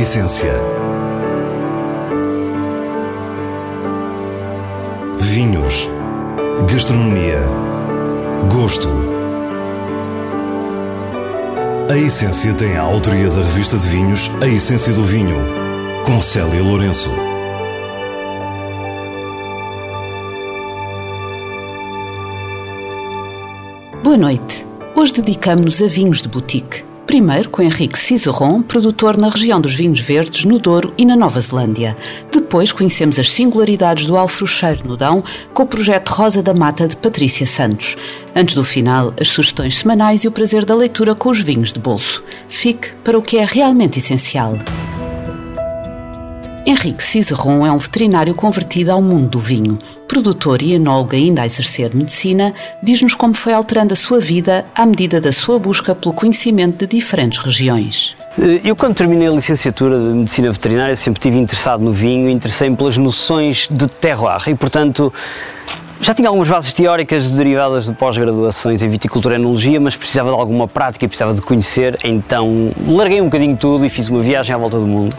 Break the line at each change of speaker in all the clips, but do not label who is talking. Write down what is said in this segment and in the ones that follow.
essência. Vinhos. Gastronomia. Gosto. A Essência tem a autoria da revista de vinhos A Essência do Vinho, com Célia Lourenço.
Boa noite. Hoje dedicamos-nos a vinhos de boutique. Primeiro com Henrique Cizeron, produtor na região dos vinhos verdes, no Douro e na Nova Zelândia. Depois conhecemos as singularidades do alfrocheiro no Dão com o projeto Rosa da Mata de Patrícia Santos. Antes do final, as sugestões semanais e o prazer da leitura com os vinhos de bolso. Fique para o que é realmente essencial. Henrique Cizeron é um veterinário convertido ao mundo do vinho. Produtor e enólogo ainda a exercer medicina, diz-nos como foi alterando a sua vida à medida da sua busca pelo conhecimento de diferentes regiões.
Eh, eu, quando terminei a licenciatura de Medicina Veterinária, sempre estive interessado no vinho, interessei-me pelas noções de terroir e, portanto, já tinha algumas bases teóricas derivadas de pós-graduações em viticultura e enologia, mas precisava de alguma prática, precisava de conhecer, então larguei um bocadinho tudo e fiz uma viagem à volta do mundo.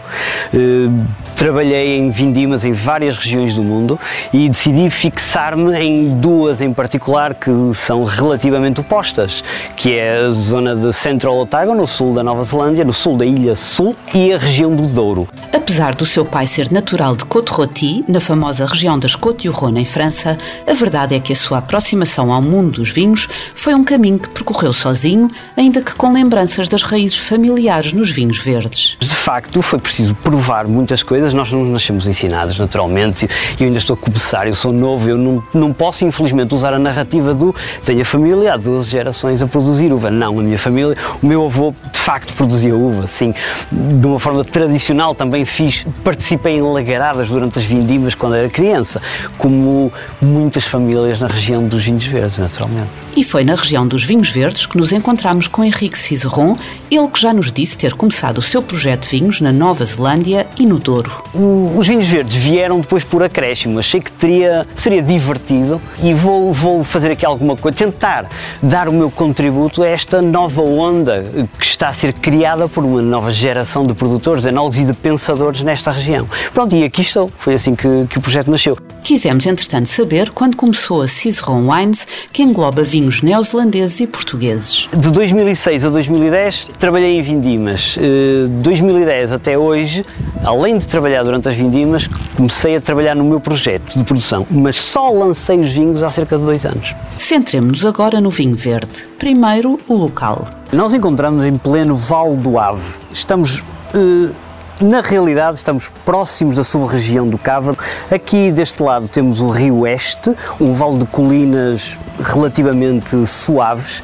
Uh, trabalhei em vindimas em várias regiões do mundo e decidi fixar-me em duas em particular que são relativamente opostas, que é a zona de Central Otago, no sul da Nova Zelândia, no sul da Ilha Sul, e a região do Douro.
Apesar do seu pai ser natural de Côte-Rôtie, na famosa região das Côtes-du-Rhône, em França, a verdade é que a sua aproximação ao mundo dos vinhos foi um caminho que percorreu sozinho, ainda que com lembranças das raízes familiares nos vinhos verdes.
De facto, foi preciso provar muitas coisas. Nós não nascemos ensinados, naturalmente, e eu ainda estou a começar, eu sou novo, eu não, não posso, infelizmente, usar a narrativa do tenho a família há 12 gerações a produzir uva. Não, a minha família, o meu avô, de facto, produzia uva, sim, de uma forma tradicional também fiz, participei em lagaradas durante as vindimas quando era criança, como muitas muitas famílias na região dos vinhos verdes, naturalmente.
E foi na região dos vinhos verdes que nos encontramos com Henrique Cizeron, ele que já nos disse ter começado o seu projeto de vinhos na Nova Zelândia e no Douro.
O, os vinhos verdes vieram depois por acréscimo. Achei que teria, seria divertido e vou, vou fazer aqui alguma coisa, tentar dar o meu contributo a esta nova onda que está a ser criada por uma nova geração de produtores, de enólogos e de pensadores nesta região. Pronto, e aqui estou. Foi assim que, que o projeto nasceu.
Quisemos, entretanto, saber quando começou a Cizeron Wines, que engloba vinhos neozelandeses e portugueses.
De 2006 a 2010 trabalhei em vindimas. De 2010 até hoje, além de trabalhar durante as vindimas, comecei a trabalhar no meu projeto de produção, mas só lancei os vinhos há cerca de dois anos.
Centremos-nos agora no vinho verde. Primeiro, o local.
Nós encontramos em pleno Val do Ave. Estamos uh, na realidade, estamos próximos da sub-região do Cávado. Aqui deste lado temos o Rio Oeste, um vale de colinas relativamente suaves,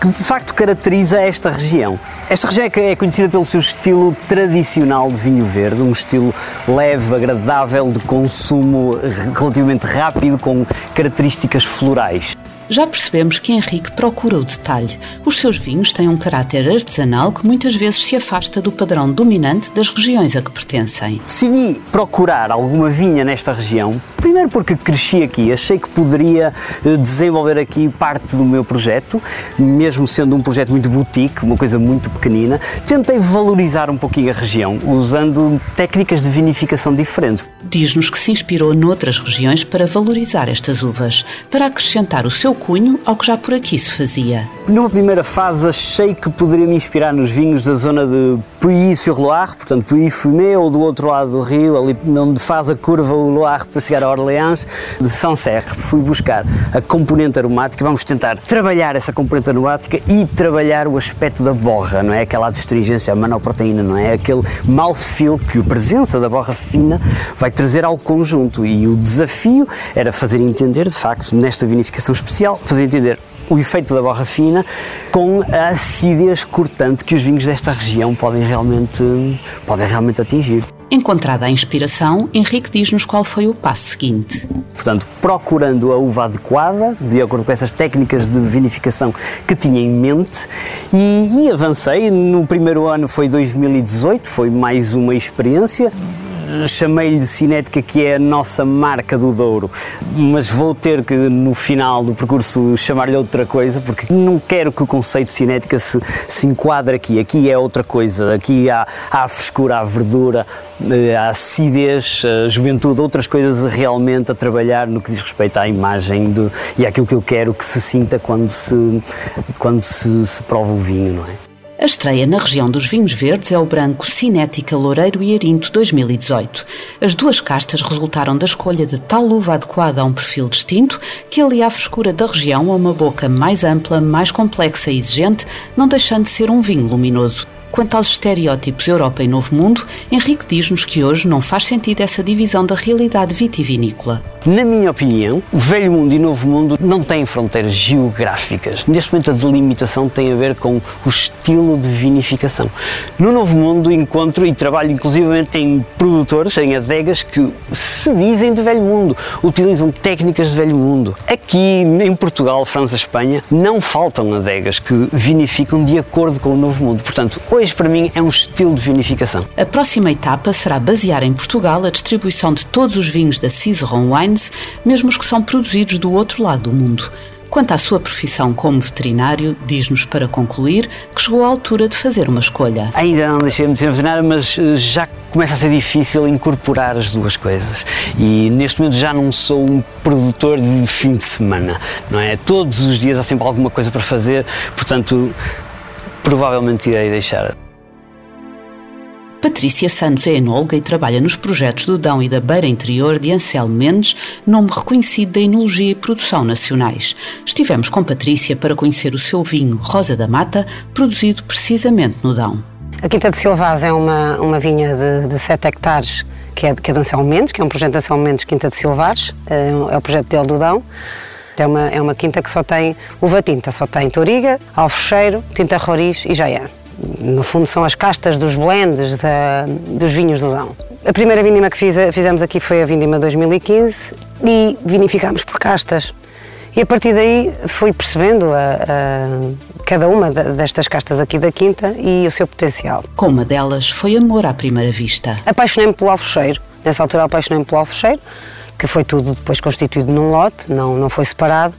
que de facto caracteriza esta região. Esta região é, é conhecida pelo seu estilo tradicional de vinho verde, um estilo leve, agradável, de consumo relativamente rápido, com características florais.
Já percebemos que Henrique procura o detalhe. Os seus vinhos têm um caráter artesanal que muitas vezes se afasta do padrão dominante das regiões a que pertencem.
Decidi procurar alguma vinha nesta região, primeiro porque cresci aqui, achei que poderia eh, desenvolver aqui parte do meu projeto, mesmo sendo um projeto muito boutique, uma coisa muito pequenina. Tentei valorizar um pouquinho a região, usando técnicas de vinificação diferentes.
Diz-nos que se inspirou noutras regiões para valorizar estas uvas, para acrescentar o seu cunho ao que já por aqui se fazia.
Numa primeira fase achei que poderia me inspirar nos vinhos da zona de Puy-sur-Loire, portanto Puy-Fumé ou do outro lado do rio, ali onde faz a curva o Loire para chegar a Orleans, de Sancerre. Fui buscar a componente aromática, vamos tentar trabalhar essa componente aromática e trabalhar o aspecto da borra, não é? Aquela adstringência, a manoproteína, não é? Aquele mouthfeel que a presença da borra fina vai trazer ao conjunto e o desafio era fazer entender, de facto, nesta vinificação especial, fazer entender o efeito da borra fina com a acidez cortante que os vinhos desta região podem realmente, podem realmente atingir.
Encontrada a inspiração, Henrique diz-nos qual foi o passo seguinte.
Portanto, procurando a uva adequada, de acordo com essas técnicas de vinificação que tinha em mente, e, e avancei. No primeiro ano foi 2018, foi mais uma experiência chamei-lhe de cinética, que é a nossa marca do Douro, mas vou ter que no final do percurso chamar-lhe outra coisa, porque não quero que o conceito de cinética se, se enquadre aqui. Aqui é outra coisa, aqui há, há a frescura, a verdura, eh, a acidez, a juventude, outras coisas realmente a trabalhar no que diz respeito à imagem de, e àquilo que eu quero que se sinta quando se, quando se, se prova o vinho, não é?
A estreia na região dos vinhos verdes é o branco Cinética Loureiro e Arinto 2018. As duas castas resultaram da escolha de tal uva adequada a um perfil distinto que alia a frescura da região a uma boca mais ampla, mais complexa e exigente, não deixando de ser um vinho luminoso. Quanto aos estereótipos Europa e Novo Mundo, Henrique diz-nos que hoje não faz sentido essa divisão da realidade vitivinícola.
Na minha opinião, o Velho Mundo e o Novo Mundo não têm fronteiras geográficas. Neste momento, a delimitação tem a ver com o estilo de vinificação. No Novo Mundo, encontro e trabalho inclusivamente em produtores, em adegas, que se dizem de Velho Mundo, utilizam técnicas de Velho Mundo. Aqui em Portugal, França, Espanha, não faltam adegas que vinificam de acordo com o Novo Mundo. Portanto, hoje para mim é um estilo de vinificação.
A próxima etapa será basear em Portugal a distribuição de todos os vinhos da Cizeron Wines, mesmo os que são produzidos do outro lado do mundo. Quanto à sua profissão como veterinário, diz-nos para concluir que chegou à altura de fazer uma escolha.
Ainda não deixei-me de ser veterinário, mas eh, já começa a ser difícil incorporar as duas coisas. E neste momento já não sou um produtor de fim de semana, não é? Todos os dias há sempre alguma coisa para fazer, portanto, provavelmente irei deixar.
Patrícia Santos é enóloga e trabalha nos projetos do Dão e da Beira Interior de Anselmo Mendes, nome reconhecido da enologia e produção nacionais. Estivemos com Patrícia para conhecer o seu vinho Rosa da Mata, produzido precisamente no Dão.
A Quinta de Silvaz é uma, uma vinha de, de 7 hectares que é, que é do Anselmo Mendes, que é um projeto de Anselmo Mendes Quinta de Silvares, é, é o projeto dele do Dão. É uma, é uma quinta que só tem uva tinta, só tem toriga, alfecheiro, tinta roriz e jaiã no fundo são as castas dos blends da, dos vinhos do Dão. A primeira vindima que fiz, fizemos aqui foi a vindima 2015 e vinificámos por castas. E a partir daí fui percebendo a, a, cada uma destas castas aqui da Quinta e o seu potencial.
Com uma delas foi amor à primeira vista.
Apaixonei-me pelo alfecheiro. Nessa altura apaixonei-me pelo alfecheiro, que foi tudo depois constituído num lote, não, não foi separado.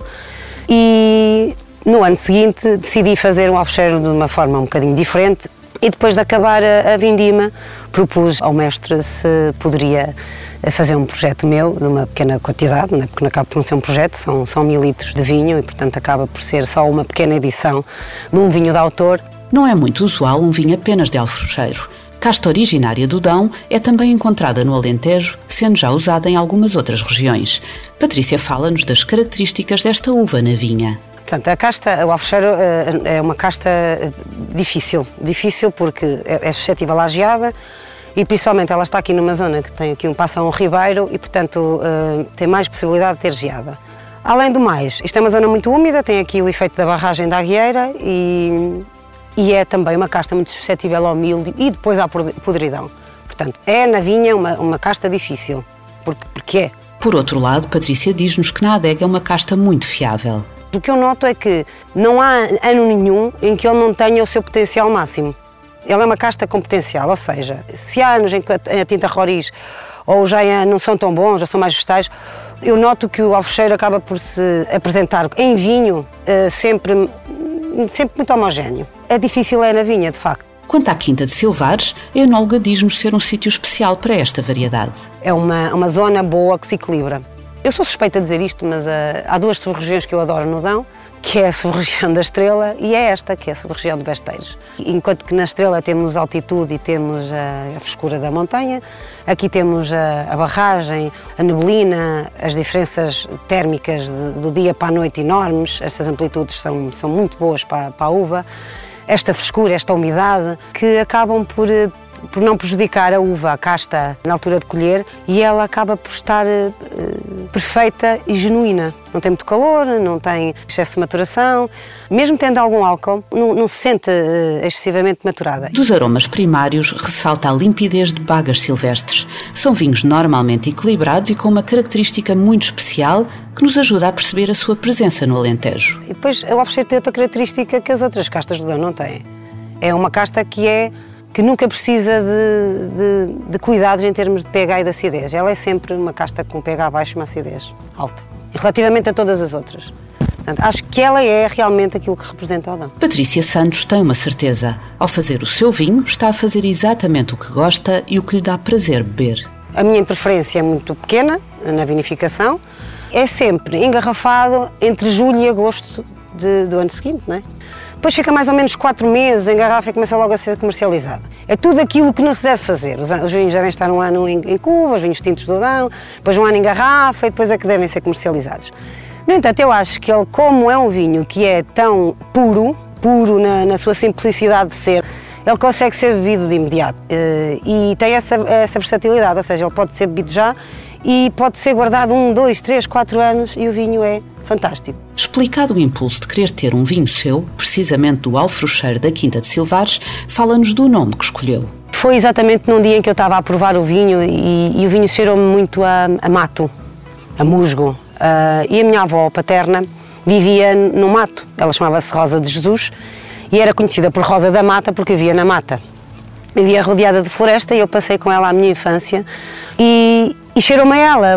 E no ano seguinte decidi fazer um alfecheiro de uma forma um bocadinho diferente e depois de acabar a, a vindima propus ao mestre se poderia fazer um projeto meu de uma pequena quantidade, né? porque não acaba por não ser um projeto, são, são mil litros de vinho e portanto acaba por ser só uma pequena edição de um vinho de autor.
Não é muito usual um vinho apenas de alfecheiro. Casta originária do Dão é também encontrada no Alentejo, sendo já usada em algumas outras regiões. Patrícia fala-nos das características desta uva na vinha.
Portanto, a casta, o alfecheiro eh, é uma casta difícil, difícil porque é, é suscetível à geada e principalmente ela está aqui numa zona que tem aqui um passa um ribeiro e portanto eh, tem mais possibilidade de ter geada. Além do mais, isto é uma zona muito úmida, tem aqui o efeito da barragem da Agueira e, e é também uma casta muito suscetível ao milho e depois à podridão. Portanto, é na vinha uma, uma casta difícil, porque, porque é.
Por outro lado, Patrícia diz-nos que na adega é uma casta muito fiável.
O que eu noto é que não há ano nenhum em que ele não tenha o seu potencial máximo. Ele é uma casta com potencial, ou seja, se há anos em que a tinta roriz ou já não são tão bons, já são mais vegetais, eu noto que o alfecheiro acaba por se apresentar em vinho eh, sempre, sempre muito homogéneo. É difícil é na vinha, de facto.
Quanto à Quinta de Silvares, a enóloga diz-nos ser um sítio especial para esta variedade.
É uma, uma zona boa que se equilibra. Eu sou suspeita de dizer isto, mas uh, há duas sub-regiões que eu adoro no Dão, que é a sub-região da Estrela e é esta, que é a sub-região de Besteiros. Enquanto que na Estrela temos altitude e temos a, a frescura da montanha, aqui temos a, a, barragem, a neblina, as diferenças térmicas de, do dia para a noite enormes, estas amplitudes são, são muito boas para, para a uva, esta frescura, esta umidade, que acabam por eh, por não prejudicar a uva, a casta, na altura de colher, e ela acaba por estar uh, perfeita e genuína. Não tem muito calor, não tem excesso de maturação, mesmo tendo algum álcool, não, não se sente uh, excessivamente maturada.
Dos aromas primários, ressalta a limpidez de bagas silvestres. São vinhos normalmente equilibrados e com uma característica muito especial que nos ajuda a perceber a sua presença no Alentejo.
E depois, o Alfecheiro tem outra característica que as outras castas do Dão não têm. É uma casta que é que nunca precisa de, de, de, cuidados em termos de pH e de acidez. Ela é sempre uma casta com pH baixo e uma acidez alta, relativamente a todas as outras. Portanto, acho que ela é realmente aquilo que representa o Odão.
Patrícia Santos tem uma certeza. Ao fazer o seu vinho, está a fazer exatamente o que gosta e o que lhe dá prazer beber.
A minha interferência é muito pequena na vinificação. É sempre engarrafado entre julho e agosto de, do ano seguinte, não é? Depois fica mais ou menos 4 meses em garrafa e começa logo a ser comercializado. É tudo aquilo que não se deve fazer. Os, os vinhos devem estar um ano em, em os vinhos tintos do Odão, depois um ano em garrafa e depois é que devem ser comercializados. No entanto, eu acho que ele, como é um vinho que é tão puro, puro na, na sua simplicidade de ser, ele consegue ser bebido de imediato uh, e tem essa, essa versatilidade, ou seja, ele pode ser bebido já e pode ser guardado um, dois, três, quatro anos e o vinho é fantástico.
Explicado o impulso de querer ter um vinho seu, precisamente do Alfrocheiro da Quinta de Silvares, fala-nos do nome que escolheu.
Foi exatamente num dia em que eu estava a provar o vinho e, e o vinho cheirou-me muito a, a mato, a musgo, Uh, e a minha avó paterna vivia no mato, ela chamava-se Rosa de Jesus e era conhecida por Rosa da Mata porque vivia na mata. Vivia rodeada de floresta e eu passei com ela a minha infância e, e cheirou-me a ela,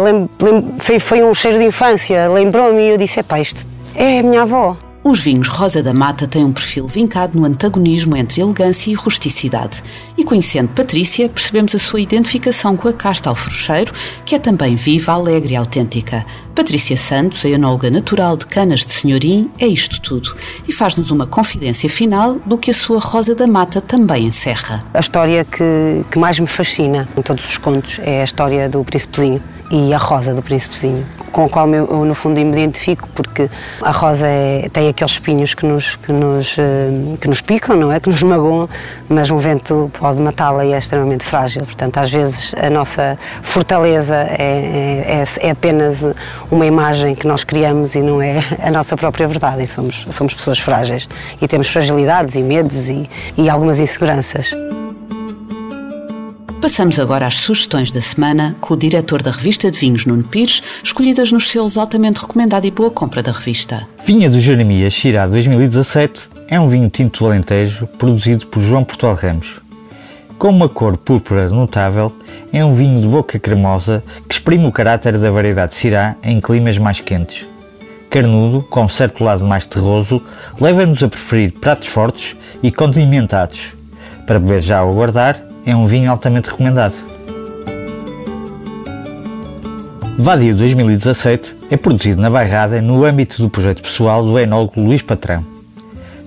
foi, foi, um cheiro de infância, lembrou-me e eu disse, epá, isto é a minha avó.
Os vinhos Rosa da Mata têm um perfil vincado no antagonismo entre elegância e rusticidade. E conhecendo Patrícia, percebemos a sua identificação com a casta alfrocheiro, que é também viva, alegre e autêntica. Patrícia Santos, a enóloga natural de Canas de Senhorim, é isto tudo e faz-nos uma confidência final do que a sua Rosa da Mata também encerra.
A história que, que mais me fascina em todos os contos é a história do Príncipezinho e a rosa do príncipezinho, com o qual eu, no fundo me identifico, porque a rosa é, tem aqueles espinhos que nos, que, nos, eh, que nos picam, não é? Que nos magoam, mas um vento pode matá-la e é extremamente frágil. Portanto, às vezes a nossa fortaleza é, é, é, apenas uma imagem que nós criamos e não é a nossa própria verdade. E somos, somos pessoas frágeis e temos fragilidades e medos e, e algumas inseguranças.
Passamos agora às sugestões da semana com o diretor da revista de vinhos, Nuno Pires, escolhidas nos selos altamente recomendado e boa compra da revista.
Vinha do Jeremias Chirá 2017 é um vinho tinto do Alentejo produzido por João Portugal Ramos. Com uma cor púrpura notável, é um vinho de boca cremosa que exprime o caráter da variedade Syrah em climas mais quentes. Carnudo, com certo lado mais terroso, leva-nos a preferir pratos fortes e condimentados. Para beber já ou guardar, é um vinho altamente recomendado. Vadio 2017 é produzido na Bairrada no âmbito do projeto pessoal do enólogo Luís Patrão.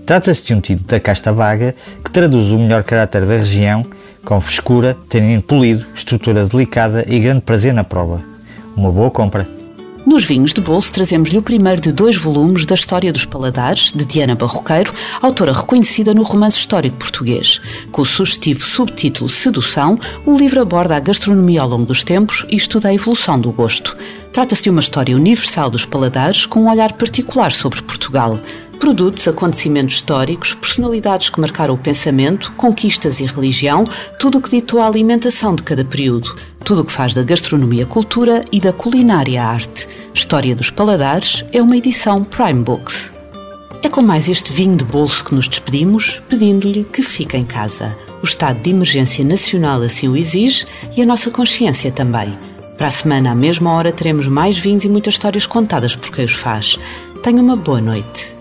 Trata-se de um tinto da casta vaga que traduz o melhor caráter da região, com frescura, tanino polido, estrutura delicada e grande prazer na prova. Uma boa compra!
Nos vinhos de bolso trazemos-lhe o primeiro de dois volumes da História dos Paladares, de Diana Barroqueiro, autora reconhecida no romance histórico português. Com o sugestivo subtítulo Sedução, o livro aborda a gastronomia ao longo dos tempos e estuda a evolução do gosto. Trata-se de uma história universal dos paladares com um olhar particular sobre Portugal. Produtos, acontecimentos históricos, personalidades que marcaram o pensamento, conquistas e religião, tudo o que ditou a alimentação de cada período, tudo o que faz da gastronomia cultura e da culinária arte. História dos Paladares é uma edição Prime Books. É com mais este vinho de bolso que nos despedimos, pedindo-lhe que fique em casa. O estado de emergência nacional assim o exige e a nossa consciência também. Para a semana, à mesma hora, teremos mais vinhos e muitas histórias contadas por quem os faz. Tenha uma boa noite.